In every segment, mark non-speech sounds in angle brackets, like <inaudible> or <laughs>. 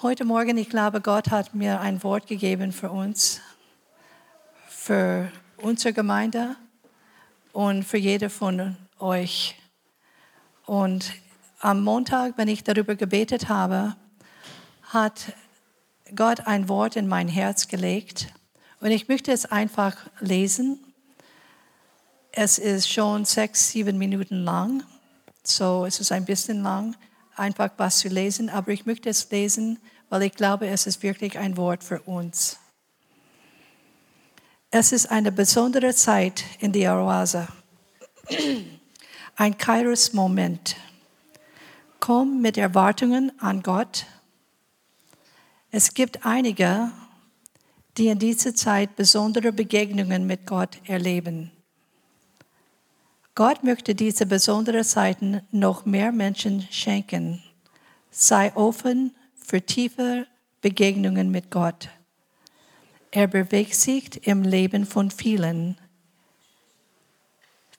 Heute Morgen, ich glaube, Gott hat mir ein Wort gegeben für uns, für unsere Gemeinde und für jede von euch. Und am Montag, wenn ich darüber gebetet habe, hat Gott ein Wort in mein Herz gelegt. Und ich möchte es einfach lesen. Es ist schon sechs, sieben Minuten lang. So es ist ein bisschen lang, einfach was zu lesen. Aber ich möchte es lesen, weil ich glaube, es ist wirklich ein Wort für uns. Es ist eine besondere Zeit in der Oase. Ein Kairos-Moment. Komm mit Erwartungen an Gott. Es gibt einige, die in dieser Zeit besondere Begegnungen mit Gott erleben. Gott möchte diese besonderen Zeiten noch mehr Menschen schenken. Sei offen für tiefe Begegnungen mit Gott. Er bewegt sich im Leben von vielen.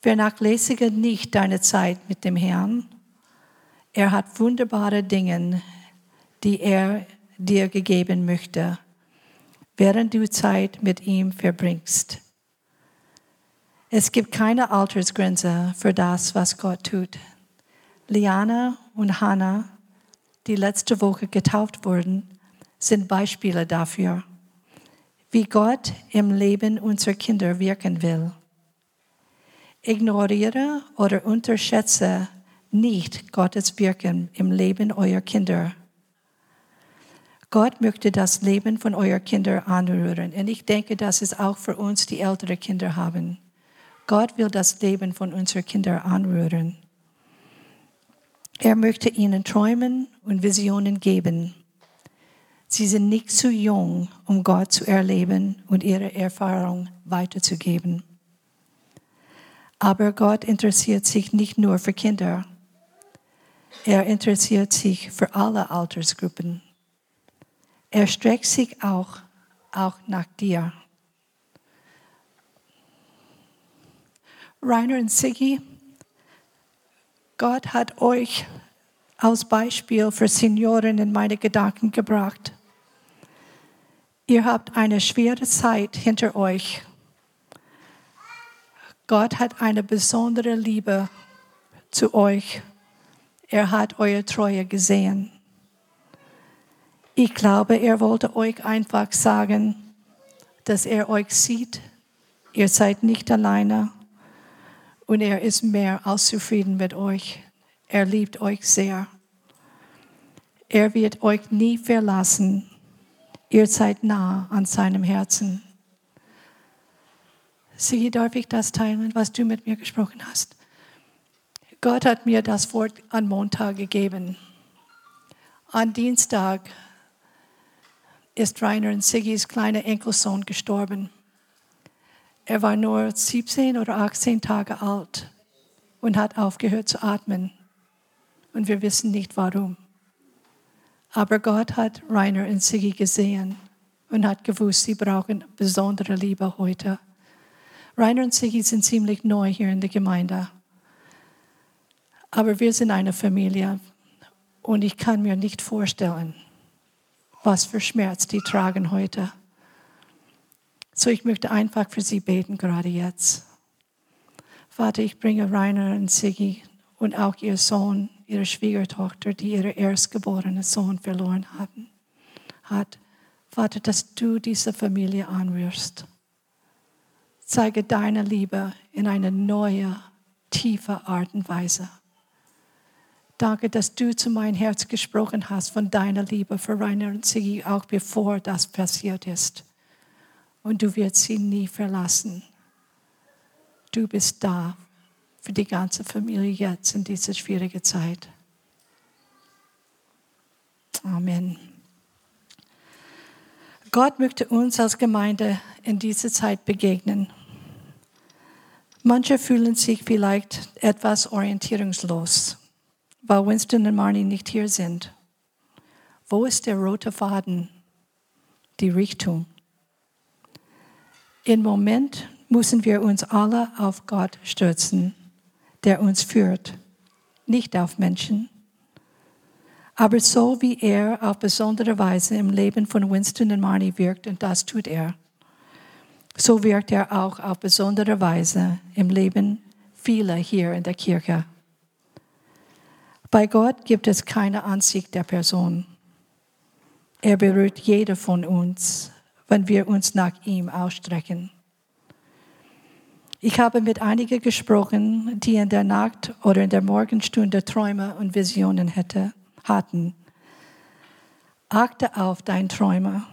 Vernachlässige nicht deine Zeit mit dem Herrn. Er hat wunderbare Dinge, die er dir gegeben möchte, während du Zeit mit ihm verbringst. Es gibt keine Altersgrenze für das, was Gott tut. Liana und Hannah, die letzte Woche getauft wurden, sind Beispiele dafür wie Gott im Leben unserer Kinder wirken will. Ignoriere oder unterschätze nicht Gottes Wirken im Leben eurer Kinder. Gott möchte das Leben von euren Kindern anrühren. Und ich denke, das ist auch für uns, die ältere Kinder haben. Gott will das Leben von unseren Kindern anrühren. Er möchte ihnen Träumen und Visionen geben. Sie sind nicht zu jung, um Gott zu erleben und ihre Erfahrung weiterzugeben. Aber Gott interessiert sich nicht nur für Kinder. Er interessiert sich für alle Altersgruppen. Er streckt sich auch, auch nach dir. Rainer und Siggi, Gott hat euch als Beispiel für Senioren in meine Gedanken gebracht. Ihr habt eine schwere Zeit hinter euch. Gott hat eine besondere Liebe zu euch. Er hat eure Treue gesehen. Ich glaube, er wollte euch einfach sagen, dass er euch sieht. Ihr seid nicht alleine und er ist mehr als zufrieden mit euch. Er liebt euch sehr. Er wird euch nie verlassen Ihr seid nah an seinem Herzen. Sie, darf ich das teilen, was du mit mir gesprochen hast? Gott hat mir das Wort an Montag gegeben. An Dienstag ist Rainer und Siggis kleiner Enkelsohn gestorben. Er war nur 17 oder 18 Tage alt und hat aufgehört zu atmen. Und wir wissen nicht warum. Aber Gott hat Rainer und Siggi gesehen und hat gewusst, sie brauchen besondere Liebe heute. Rainer und Siggi sind ziemlich neu hier in der Gemeinde. Aber wir sind eine Familie und ich kann mir nicht vorstellen, was für Schmerz die tragen heute. So ich möchte einfach für sie beten, gerade jetzt. Vater, ich bringe Rainer und Siggi und auch ihr Sohn ihre Schwiegertochter, die ihren erstgeborenen Sohn verloren hatten, hat. Vater, dass du diese Familie anrührst. Zeige deine Liebe in eine neue, tiefe Art und Weise. Danke, dass du zu meinem Herz gesprochen hast von deiner Liebe für Rainer und Sigi, auch bevor das passiert ist. Und du wirst sie nie verlassen. Du bist da für die ganze Familie jetzt in dieser schwierigen Zeit. Amen. Gott möchte uns als Gemeinde in dieser Zeit begegnen. Manche fühlen sich vielleicht etwas orientierungslos, weil Winston und Marnie nicht hier sind. Wo ist der rote Faden, die Richtung? Im Moment müssen wir uns alle auf Gott stürzen der uns führt, nicht auf Menschen. Aber so wie er auf besondere Weise im Leben von Winston und Marnie wirkt, und das tut er, so wirkt er auch auf besondere Weise im Leben vieler hier in der Kirche. Bei Gott gibt es keine Ansicht der Person. Er berührt jeder von uns, wenn wir uns nach ihm ausstrecken. Ich habe mit einigen gesprochen, die in der Nacht oder in der Morgenstunde Träume und Visionen hätte hatten. Achte auf deinen Träume.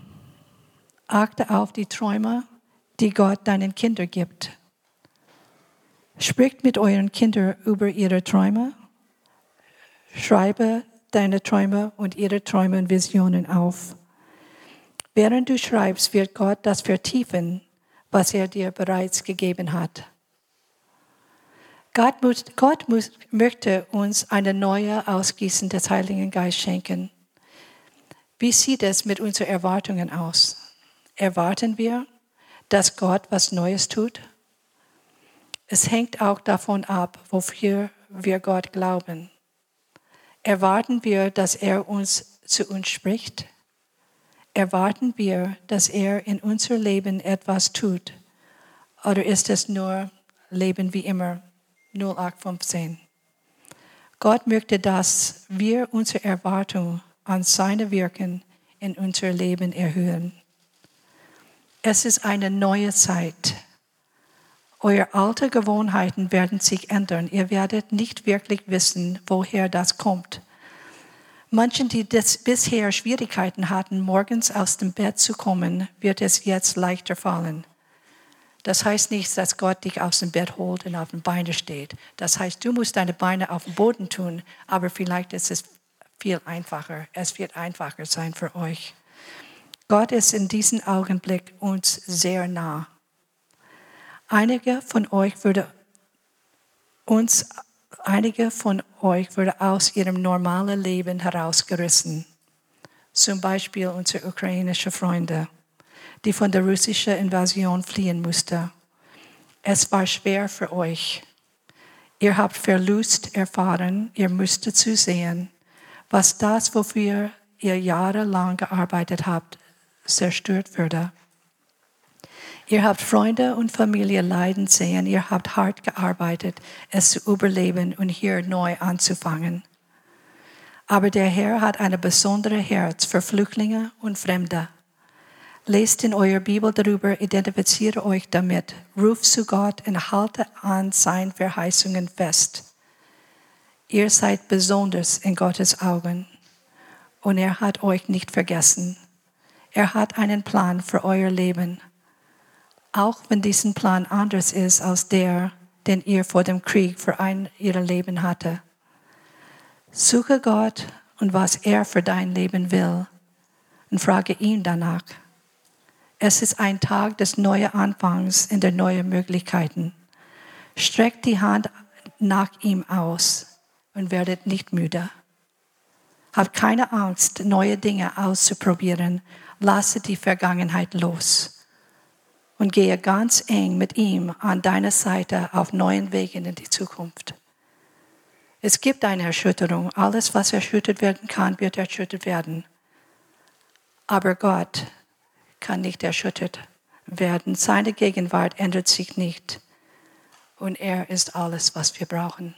Achte auf die Träume, die Gott deinen Kindern gibt. Spricht mit euren Kindern über ihre Träume. Schreibe deine Träume und ihre Träume und Visionen auf. Während du schreibst, wird Gott das vertiefen, was er dir bereits gegeben hat. Gott, muss, Gott muss, möchte uns eine neue Ausgießen des Heiligen Geistes schenken. Wie sieht es mit unseren Erwartungen aus? Erwarten wir, dass Gott was Neues tut? Es hängt auch davon ab, wofür wir Gott glauben. Erwarten wir, dass er uns zu uns spricht? Erwarten wir, dass er in unser Leben etwas tut? Oder ist es nur Leben wie immer? 0815. Gott möchte, dass wir unsere Erwartung an seine Wirken in unser Leben erhöhen. Es ist eine neue Zeit. Eure alten Gewohnheiten werden sich ändern. Ihr werdet nicht wirklich wissen, woher das kommt. Manchen, die bisher Schwierigkeiten hatten, morgens aus dem Bett zu kommen, wird es jetzt leichter fallen. Das heißt nicht, dass Gott dich aus dem Bett holt und auf den Beinen steht. Das heißt, du musst deine Beine auf dem Boden tun, aber vielleicht ist es viel einfacher. Es wird einfacher sein für euch. Gott ist in diesem Augenblick uns sehr nah. Einige von euch würde uns, einige von euch würde aus ihrem normalen Leben herausgerissen. Zum Beispiel unsere ukrainischen Freunde die von der russischen Invasion fliehen musste. Es war schwer für euch. Ihr habt Verlust erfahren, ihr müsstet zusehen, was das, wofür ihr jahrelang gearbeitet habt, zerstört würde. Ihr habt Freunde und Familie leiden sehen, ihr habt hart gearbeitet, es zu überleben und hier neu anzufangen. Aber der Herr hat ein besonderes Herz für Flüchtlinge und Fremde. Lest in eurer Bibel darüber, identifiziert euch damit, ruft zu Gott und haltet an seinen Verheißungen fest. Ihr seid besonders in Gottes Augen und er hat euch nicht vergessen. Er hat einen Plan für euer Leben, auch wenn diesen Plan anders ist als der, den ihr vor dem Krieg für ein ihr Leben hatte. Suche Gott und was er für dein Leben will und frage ihn danach. Es ist ein Tag des neuen Anfangs in der neuen Möglichkeiten. Streckt die Hand nach ihm aus und werdet nicht müde. Habt keine Angst, neue Dinge auszuprobieren. Lasse die Vergangenheit los und gehe ganz eng mit ihm an deiner Seite auf neuen Wegen in die Zukunft. Es gibt eine Erschütterung. Alles, was erschüttert werden kann, wird erschüttert werden. Aber Gott kann nicht erschüttert werden. Seine Gegenwart ändert sich nicht. Und er ist alles, was wir brauchen.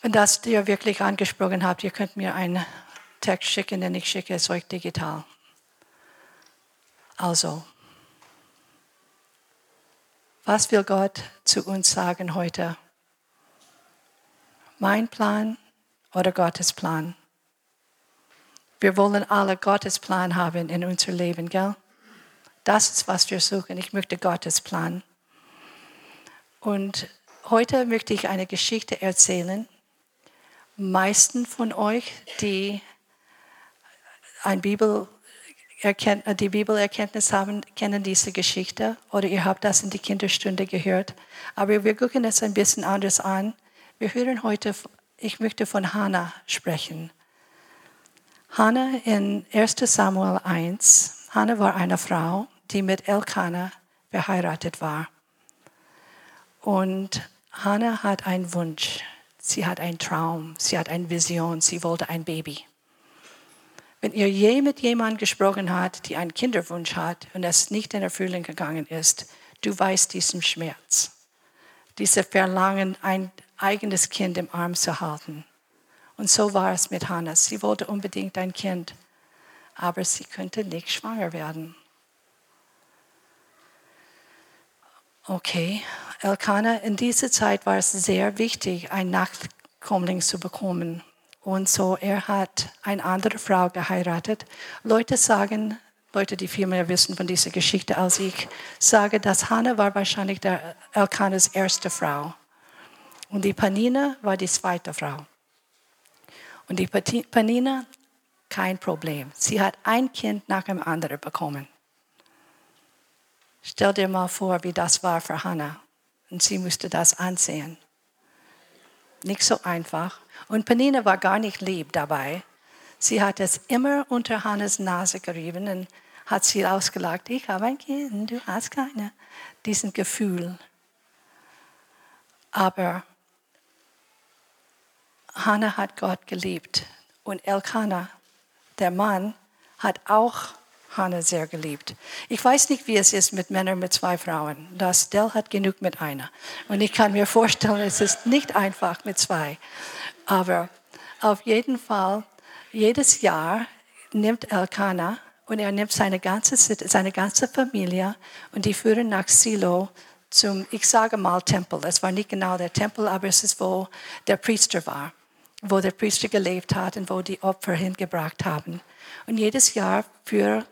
Wenn das dir wirklich angesprochen habt, ihr könnt mir einen Text schicken, den ich schicke es euch digital. Also, was will Gott zu uns sagen heute? Mein Plan oder Gottes Plan? Wir wollen alle Gottes Plan haben in unser Leben, gell? Das ist, was wir suchen. Ich möchte Gottes Plan. Und heute möchte ich eine Geschichte erzählen. Meisten von euch, die ein Bibel die Bibelerkenntnis haben, kennen diese Geschichte oder ihr habt das in die Kinderstunde gehört. Aber wir gucken es ein bisschen anders an. Wir hören heute, ich möchte von Hannah sprechen. Hannah in 1 Samuel 1, Hannah war eine Frau, die mit Elkanah verheiratet war. Und Hannah hat einen Wunsch. Sie hat einen Traum, sie hat eine Vision, sie wollte ein Baby. Wenn ihr je mit jemandem gesprochen habt, die einen Kinderwunsch hat und es nicht in Erfüllung gegangen ist, du weißt diesen Schmerz, dieses Verlangen, ein eigenes Kind im Arm zu halten. Und so war es mit Hannah. Sie wollte unbedingt ein Kind, aber sie könnte nicht schwanger werden. Okay, Elkanah, in dieser Zeit war es sehr wichtig, einen Nachkommling zu bekommen. Und so, er hat eine andere Frau geheiratet. Leute sagen, Leute, die viel mehr wissen von dieser Geschichte als ich, sagen, dass Hannah war wahrscheinlich der Elkanahs erste Frau. Und die Panina war die zweite Frau. Und die Panina, kein Problem. Sie hat ein Kind nach dem anderen bekommen. Stell dir mal vor, wie das war für Hannah. Und sie musste das ansehen. Nicht so einfach. Und Penina war gar nicht lieb dabei. Sie hat es immer unter Hannes Nase gerieben und hat sie ausgelacht, ich habe ein Kind, du hast keine. Diesen Gefühl. Aber Hannah hat Gott geliebt und Elkanah, der Mann, hat auch Hannah sehr geliebt. Ich weiß nicht, wie es ist mit Männern mit zwei Frauen. Das Dell hat genug mit einer. Und ich kann mir vorstellen, es ist nicht einfach mit zwei. Aber auf jeden Fall, jedes Jahr nimmt Elkanah und er nimmt seine ganze, seine ganze Familie und die führen nach Silo zum, ich sage mal, Tempel. Es war nicht genau der Tempel, aber es ist, wo der Priester war, wo der Priester gelebt hat und wo die Opfer hingebracht haben. Und jedes Jahr für,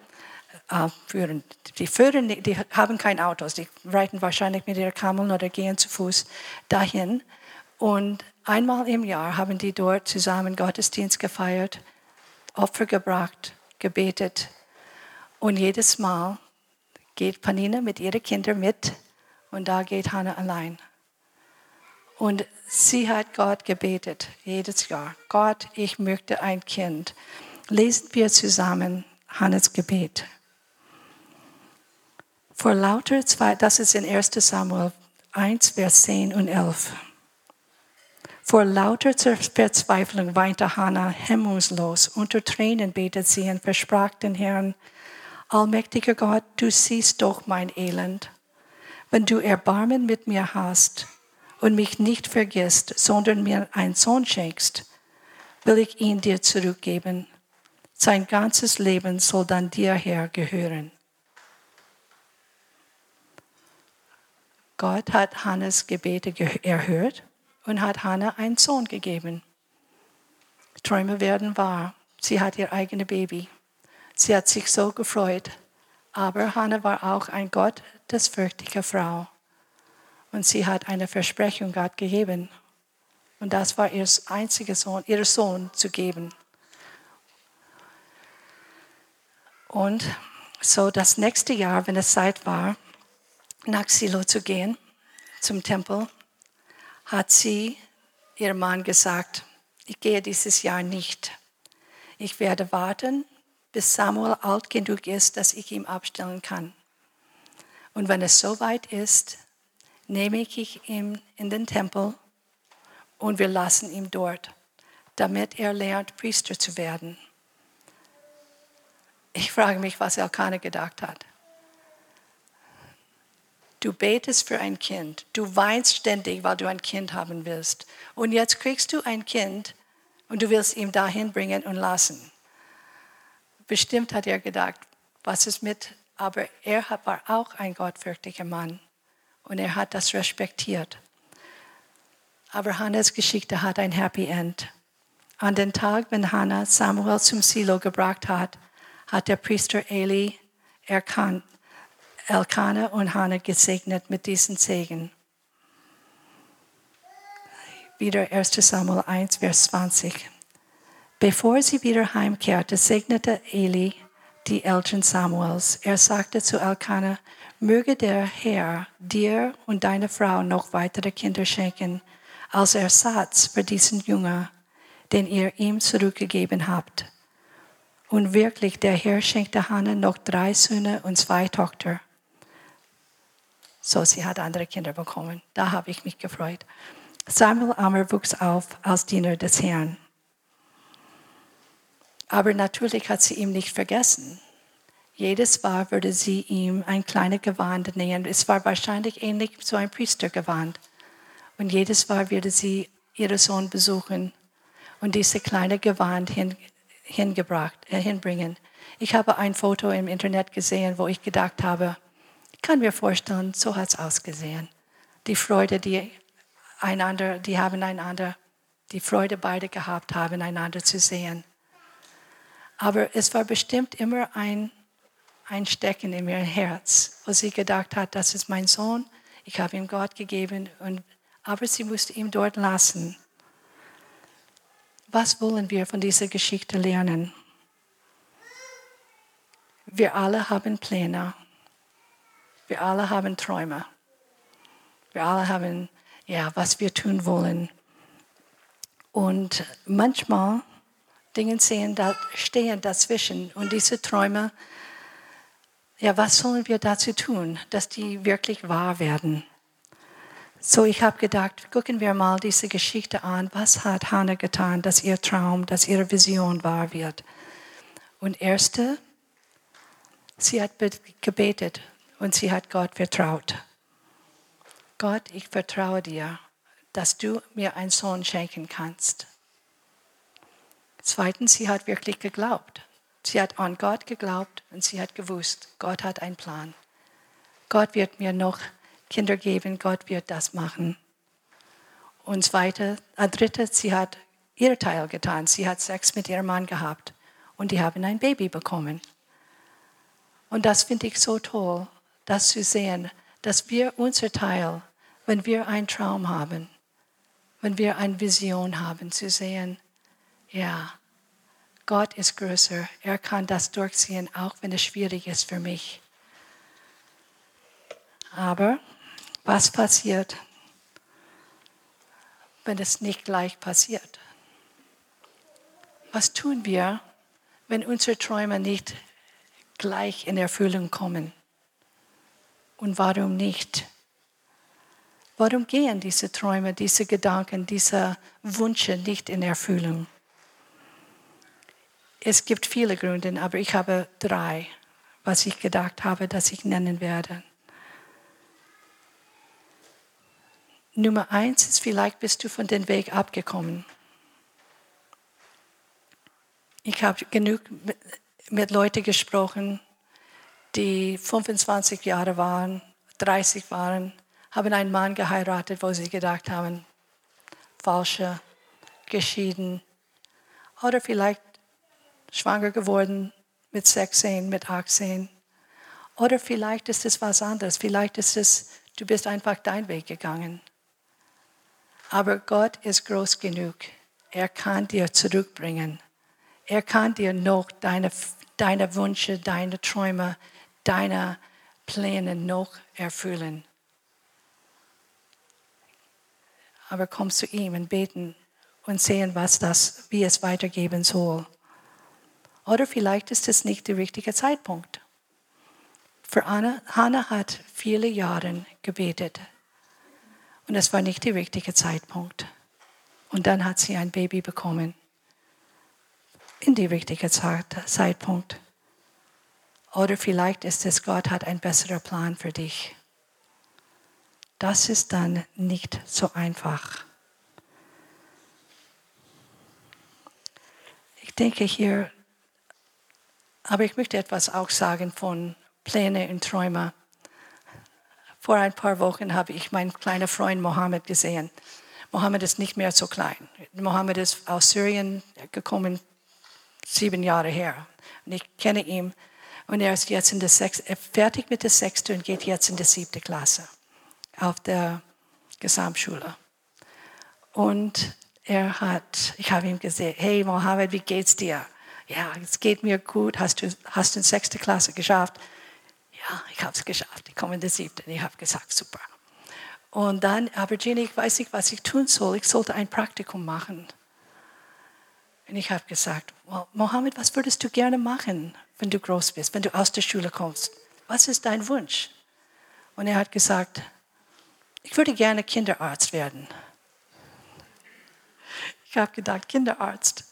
äh, führen, die, führen, die haben keine Autos, die reiten wahrscheinlich mit ihren Kameln oder gehen zu Fuß dahin. Und einmal im Jahr haben die dort zusammen Gottesdienst gefeiert, Opfer gebracht, gebetet und jedes Mal geht Panina mit ihren Kindern mit und da geht Hannah allein. Und sie hat Gott gebetet, jedes Jahr. Gott, ich möchte ein Kind. Lesen wir zusammen Hannes Gebet. Vor lauter zwei, das ist in 1 Samuel 1, Vers 10 und 11. Vor lauter Verzweiflung weinte Hannah hemmungslos. Unter Tränen betet sie und versprach den Herrn, Allmächtiger Gott, du siehst doch mein Elend. Wenn du Erbarmen mit mir hast und mich nicht vergisst, sondern mir einen Sohn schenkst, will ich ihn dir zurückgeben. Sein ganzes Leben soll dann dir her gehören. Gott hat Hannes Gebete erhört und hat Hannah einen Sohn gegeben. Träume werden wahr. Sie hat ihr eigenes Baby. Sie hat sich so gefreut. Aber Hannah war auch ein Gott, das fürchtige Frau. Und sie hat eine Versprechung Gott gegeben. Und das war ihr einziger Sohn, ihr Sohn zu geben. Und so das nächste Jahr, wenn es Zeit war, nach Silo zu gehen, zum Tempel, hat sie ihrem Mann gesagt, ich gehe dieses Jahr nicht. Ich werde warten, bis Samuel alt genug ist, dass ich ihn abstellen kann. Und wenn es soweit ist, nehme ich ihn in den Tempel und wir lassen ihn dort, damit er lernt, Priester zu werden. Ich frage mich, was Elkanah gedacht hat. Du betest für ein Kind. Du weinst ständig, weil du ein Kind haben willst. Und jetzt kriegst du ein Kind und du willst ihn dahin bringen und lassen. Bestimmt hat er gedacht, was ist mit, aber er war auch ein gottfürchtiger Mann und er hat das respektiert. Aber Hannas Geschichte hat ein Happy End. An den Tag, wenn Hannah Samuel zum Silo gebracht hat, hat der Priester Eli erkannt, Elkanah und Hannah gesegnet mit diesen Segen. Wieder 1 Samuel 1, Vers 20. Bevor sie wieder heimkehrte, segnete Eli die Eltern Samuels. Er sagte zu Elkanah, möge der Herr dir und deiner Frau noch weitere Kinder schenken, als Ersatz für diesen Jünger, den ihr ihm zurückgegeben habt. Und wirklich, der Herr schenkte Hannah noch drei Söhne und zwei Tochter. So, sie hat andere Kinder bekommen. Da habe ich mich gefreut. Samuel Ammer wuchs auf als Diener des Herrn. Aber natürlich hat sie ihn nicht vergessen. Jedes Mal würde sie ihm ein kleines Gewand nähen. Es war wahrscheinlich ähnlich so ein Priestergewand. Und jedes Mal würde sie ihren Sohn besuchen und diese kleine Gewand hin, hingebracht, äh, hinbringen. Ich habe ein Foto im Internet gesehen, wo ich gedacht habe, kann mir vorstellen, so hat es ausgesehen. Die Freude, die einander, die haben einander, die Freude beide gehabt haben, einander zu sehen. Aber es war bestimmt immer ein, ein Stecken in ihrem Herz, wo sie gedacht hat, das ist mein Sohn, ich habe ihm Gott gegeben, und, aber sie musste ihn dort lassen. Was wollen wir von dieser Geschichte lernen? Wir alle haben Pläne. Wir alle haben Träume. Wir alle haben, ja, was wir tun wollen. Und manchmal Dinge sehen, da, stehen dazwischen. Und diese Träume, ja, was sollen wir dazu tun, dass die wirklich wahr werden? So, ich habe gedacht, gucken wir mal diese Geschichte an. Was hat Hannah getan, dass ihr Traum, dass ihre Vision wahr wird? Und erste, sie hat gebetet und sie hat Gott vertraut. Gott, ich vertraue dir, dass du mir einen Sohn schenken kannst. Zweitens, sie hat wirklich geglaubt. Sie hat an Gott geglaubt und sie hat gewusst, Gott hat einen Plan. Gott wird mir noch Kinder geben, Gott wird das machen. Und zweite, äh, dritte, sie hat ihr Teil getan. Sie hat Sex mit ihrem Mann gehabt und die haben ein Baby bekommen. Und das finde ich so toll, das zu sehen, dass wir unser Teil, wenn wir einen Traum haben, wenn wir eine Vision haben, zu sehen, ja, Gott ist größer. Er kann das durchziehen, auch wenn es schwierig ist für mich. Aber was passiert, wenn es nicht gleich passiert? Was tun wir, wenn unsere Träume nicht gleich in Erfüllung kommen? Und warum nicht? Warum gehen diese Träume, diese Gedanken, diese Wünsche nicht in Erfüllung? Es gibt viele Gründe, aber ich habe drei, was ich gedacht habe, dass ich nennen werde. Nummer eins ist, vielleicht bist du von dem Weg abgekommen. Ich habe genug mit Leuten gesprochen, die 25 Jahre waren, 30 waren, haben einen Mann geheiratet, wo sie gedacht haben, falsche, geschieden. Oder vielleicht schwanger geworden mit 16, mit 18. Oder vielleicht ist es was anderes. Vielleicht ist es, du bist einfach deinen Weg gegangen. Aber Gott ist groß genug. Er kann dir zurückbringen. Er kann dir noch deine, deine Wünsche, deine Träume, deine Pläne noch erfüllen. Aber komm zu ihm und beten und sehen, was das, wie es weitergeben soll. Oder vielleicht ist es nicht der richtige Zeitpunkt. Für Anna, Hannah hat viele Jahre gebetet und es war nicht der richtige Zeitpunkt. Und dann hat sie ein Baby bekommen. In die richtige Zeit, Zeitpunkt. Oder vielleicht ist es, Gott hat einen besseren Plan für dich. Das ist dann nicht so einfach. Ich denke hier aber ich möchte etwas auch sagen von Pläne und Träume. Vor ein paar Wochen habe ich meinen kleinen Freund Mohammed gesehen. Mohammed ist nicht mehr so klein. Mohammed ist aus Syrien gekommen, sieben Jahre her. Und ich kenne ihn. Und er ist jetzt in der Sechs, fertig mit der sechste und geht jetzt in die siebte Klasse auf der Gesamtschule. Und er hat, ich habe ihm gesagt, hey Mohammed, wie geht's dir? ja, es geht mir gut, hast du, hast du in sechste Klasse geschafft? Ja, ich habe es geschafft, ich komme in die siebte. Ich habe gesagt, super. Und dann, aber Jenny, ich weiß nicht, was ich tun soll. Ich sollte ein Praktikum machen. Und ich habe gesagt, well, Mohammed, was würdest du gerne machen, wenn du groß bist, wenn du aus der Schule kommst? Was ist dein Wunsch? Und er hat gesagt, ich würde gerne Kinderarzt werden. Ich habe gedacht, Kinderarzt.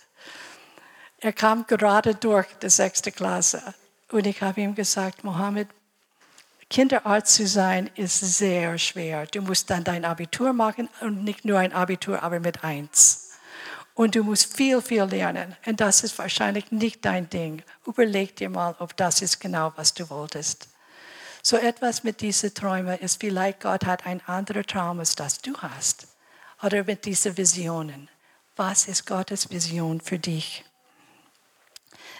Er kam gerade durch die sechste Klasse und ich habe ihm gesagt, Mohammed, Kinderarzt zu sein ist sehr schwer. Du musst dann dein Abitur machen und nicht nur ein Abitur, aber mit eins. Und du musst viel, viel lernen. Und das ist wahrscheinlich nicht dein Ding. Überleg dir mal, ob das ist genau, was du wolltest. So etwas mit diesen Träumen ist vielleicht Gott hat ein anderer Traum, als das du hast. Oder mit diesen Visionen. Was ist Gottes Vision für dich?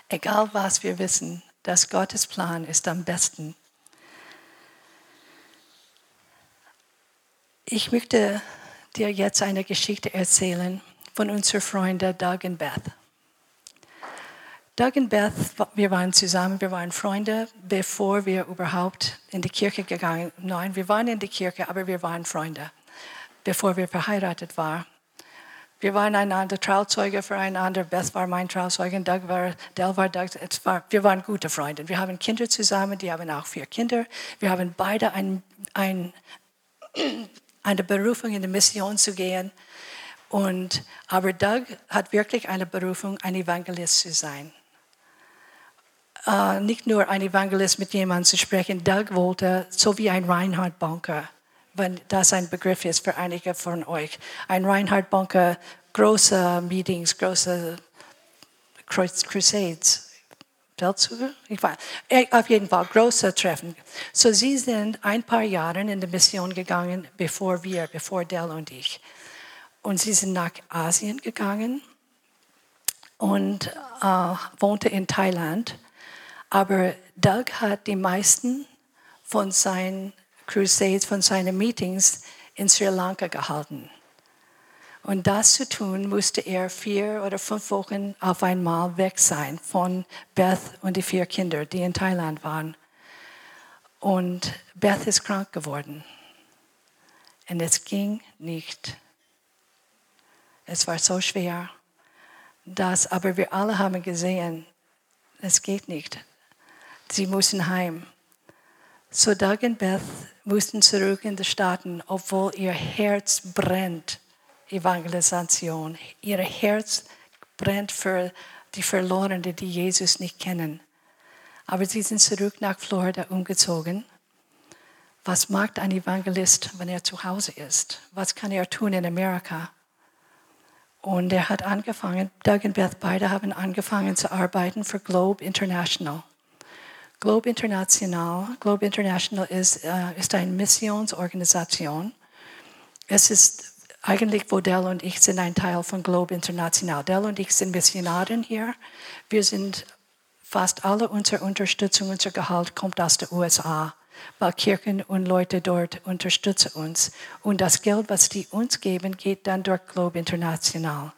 Egal was wir wissen, dass Gottes Plan ist am besten. Ich möchte dir jetzt eine Geschichte erzählen von unseren Freunden Doug und Beth. Doug und Beth, wir waren zusammen, wir waren Freunde, bevor wir überhaupt in die Kirche gegangen sind. Nein, wir waren in die Kirche, aber wir waren Freunde, bevor wir verheiratet waren. Wir waren einander Trauzeuge füreinander. Beth war mein Trauzeuge, Doug war, Del war Doug. War, wir waren gute Freunde. Wir haben Kinder zusammen, die haben auch vier Kinder. Wir haben beide ein, ein, <clears throat> eine Berufung in die Mission zu gehen. Und, aber Doug hat wirklich eine Berufung, ein Evangelist zu sein. Uh, nicht nur ein Evangelist mit jemandem zu sprechen. Doug wollte, so wie ein Reinhard Bonker, wenn das ein Begriff ist für einige von euch. Ein Reinhard Bonker, große Meetings, große Crusades. Feldzüge? Äh, auf jeden Fall große Treffen. So sie sind ein paar Jahre in die Mission gegangen, bevor wir, bevor Dell und ich. Und sie sind nach Asien gegangen und äh, wohnte in Thailand. Aber Doug hat die meisten von seinen Crusades, von seinen Meetings in Sri Lanka gehalten. Und das zu tun, musste er vier oder fünf Wochen auf einmal weg sein von Beth und die vier Kinder, die in Thailand waren. Und Beth ist krank geworden. Und es ging nicht. Es war so schwer, dass, aber wir alle haben gesehen, es geht nicht. Sie müssen heim. So Doug und Beth mussten zurück in die Staaten, obwohl ihr Herz brennt, Evangelisation. Ihr Herz brennt für die Verlorenen, die Jesus nicht kennen. Aber sie sind zurück nach Florida umgezogen. Was macht ein Evangelist, wenn er zu Hause ist? Was kann er tun in Amerika? Und er hat angefangen, Doug und Beth beide haben angefangen zu arbeiten für Globe International. Globe International, Globe International ist, äh, ist eine Missionsorganisation. Es ist eigentlich, wo Dell und ich sind ein Teil von Globe International. Dell und ich sind Missionaren hier. Wir sind fast alle unsere Unterstützung, unser Gehalt kommt aus den USA Kirchen und Leute dort unterstützen uns. Und das Geld, was die uns geben, geht dann durch Globe International.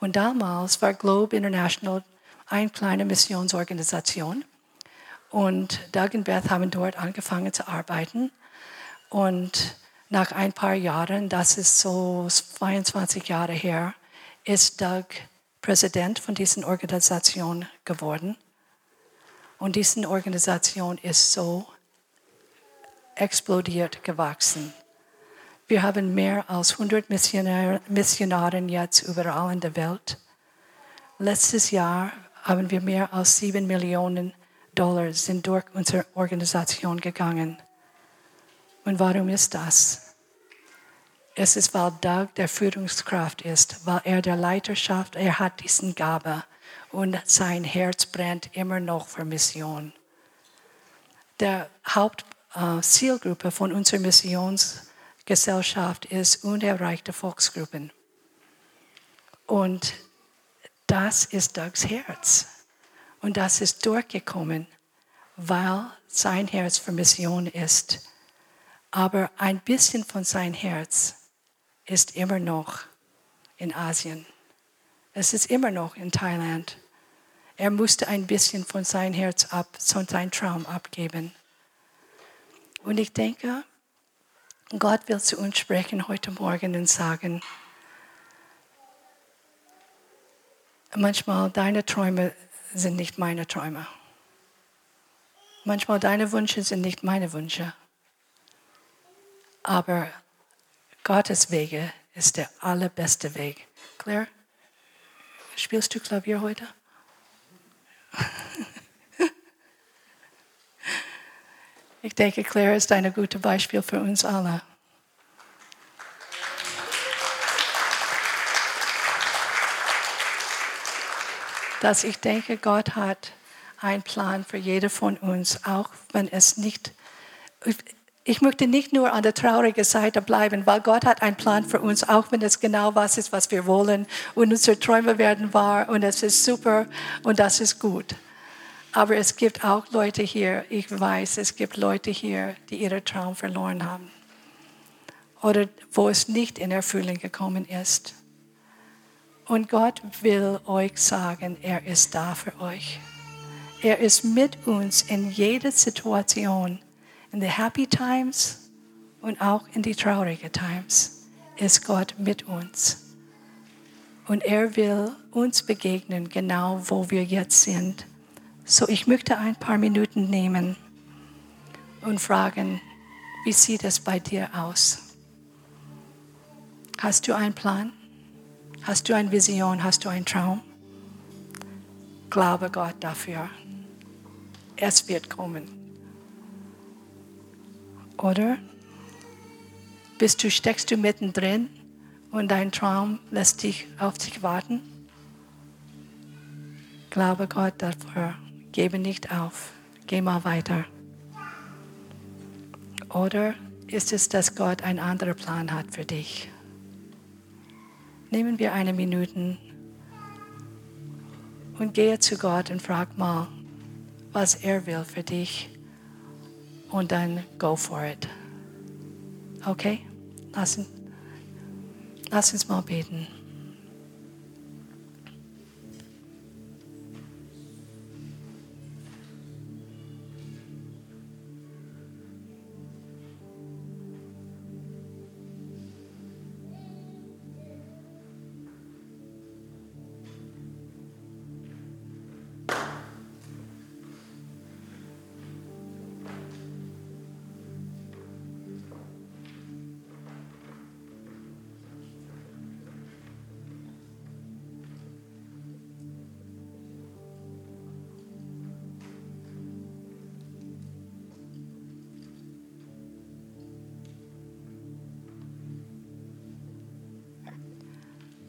Und damals war Globe International eine kleine Missionsorganisation. Und Doug und Beth haben dort angefangen zu arbeiten. Und nach ein paar Jahren, das ist so 22 Jahre her, ist Doug Präsident von dieser Organisation geworden. Und diese Organisation ist so explodiert gewachsen. Wir haben mehr als 100 Missionare, jetzt überall in der Welt. Letztes Jahr haben wir mehr als 7 Millionen Dollar sind durch unsere Organisation gegangen. Und warum ist das? Es ist, weil Doug der Führungskraft ist, weil er der Leiterschaft, er hat diesen Gabe und sein Herz brennt immer noch für Mission. Der Haupt äh, Zielgruppe von unserer Missionsgesellschaft ist unerreichte Volksgruppen. Und das ist Dougs Herz. Und das ist durchgekommen, weil sein Herz für Mission ist. Aber ein bisschen von sein Herz ist immer noch in Asien. Es ist immer noch in Thailand. Er musste ein bisschen von sein Herz ab, von seinem Traum abgeben. Und ich denke, Gott will zu uns sprechen heute Morgen und sagen, manchmal deine Träume sind nicht meine Träume. Manchmal deine Wünsche sind nicht meine Wünsche. Aber Gottes Wege ist der allerbeste Weg. Claire? Spielst du Klavier heute? <laughs> Ich denke, Claire ist ein gutes Beispiel für uns alle. Dass ich denke, Gott hat einen Plan für jede von uns, auch wenn es nicht. Ich möchte nicht nur an der traurigen Seite bleiben, weil Gott hat einen Plan für uns, auch wenn es genau was ist, was wir wollen und unsere Träume werden wahr und es ist super und das ist gut. Aber es gibt auch Leute hier, ich weiß, es gibt Leute hier, die ihren Traum verloren haben. Oder wo es nicht in Erfüllung gekommen ist. Und Gott will euch sagen, er ist da für euch. Er ist mit uns in jeder Situation. In the happy times und auch in die traurigen times ist Gott mit uns. Und er will uns begegnen, genau wo wir jetzt sind so, ich möchte ein paar Minuten nehmen und fragen, wie sieht es bei dir aus? Hast du einen Plan? Hast du eine Vision? Hast du einen Traum? Glaube Gott dafür. Es wird kommen. Oder bist du, steckst du mittendrin und dein Traum lässt dich auf dich warten? Glaube Gott dafür. Gebe nicht auf. Geh mal weiter. Oder ist es, dass Gott einen anderen Plan hat für dich? Nehmen wir eine Minute und gehe zu Gott und frag mal, was er will für dich. Und dann go for it. Okay? Lass, lass uns mal beten.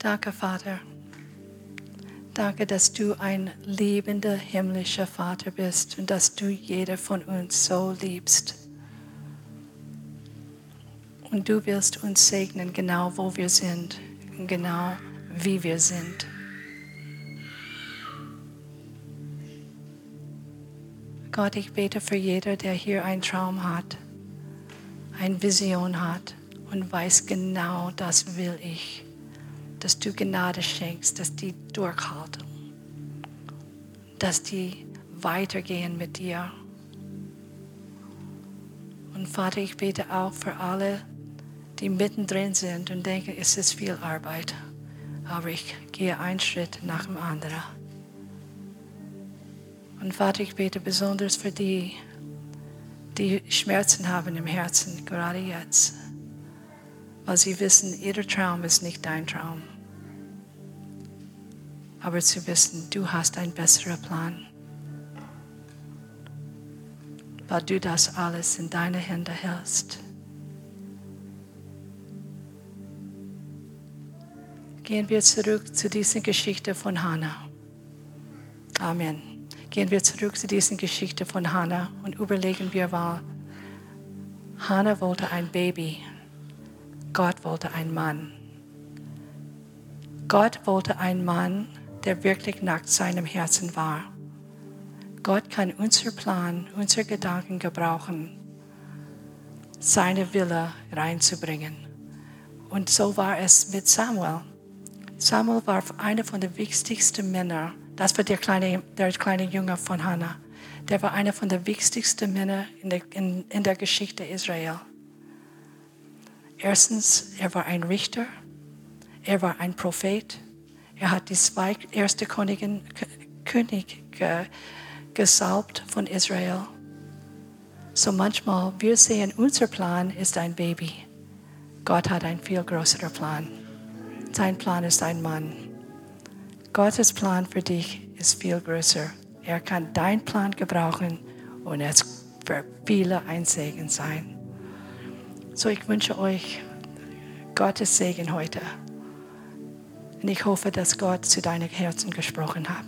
Danke, Vater. Danke, dass du ein liebender himmlischer Vater bist und dass du jeder von uns so liebst. Und du willst uns segnen, genau wo wir sind genau wie wir sind. Gott, ich bete für jeder, der hier einen Traum hat, eine Vision hat und weiß genau, das will ich dass du Gnade schenkst, dass die durchhalten, dass die weitergehen mit dir. Und Vater, ich bete auch für alle, die mittendrin sind und denken, es ist viel Arbeit, aber ich gehe einen Schritt nach dem anderen. Und Vater, ich bete besonders für die, die Schmerzen haben im Herzen, gerade jetzt, weil sie wissen, ihr Traum ist nicht dein Traum aber zu wissen, du hast einen besseren Plan. Weil du das alles in deine Hände hältst. Gehen wir zurück zu dieser Geschichte von Hannah. Amen. Gehen wir zurück zu dieser Geschichte von Hannah und überlegen wir mal, Hannah wollte ein Baby, Gott wollte einen Mann. Gott wollte einen Mann, der wirklich nach seinem Herzen war. Gott kann unser Plan, unsere Gedanken gebrauchen, seine Wille reinzubringen. Und so war es mit Samuel. Samuel war einer von den wichtigsten Männern. Das war der kleine, der kleine Junge von Hannah. Der war einer von den wichtigsten Männern in der, in, in der Geschichte Israel. Erstens, er war ein Richter. Er war ein Prophet. Er hat die zwei erste Königin, König gesaubt von Israel. So manchmal, wir sehen, unser Plan ist ein Baby. Gott hat einen viel größeren Plan. Sein Plan ist ein Mann. Gottes Plan für dich ist viel größer. Er kann deinen Plan gebrauchen und es für viele ein Segen sein. So ich wünsche euch Gottes Segen heute. Und ich hoffe, dass Gott zu deinem Herzen gesprochen hat.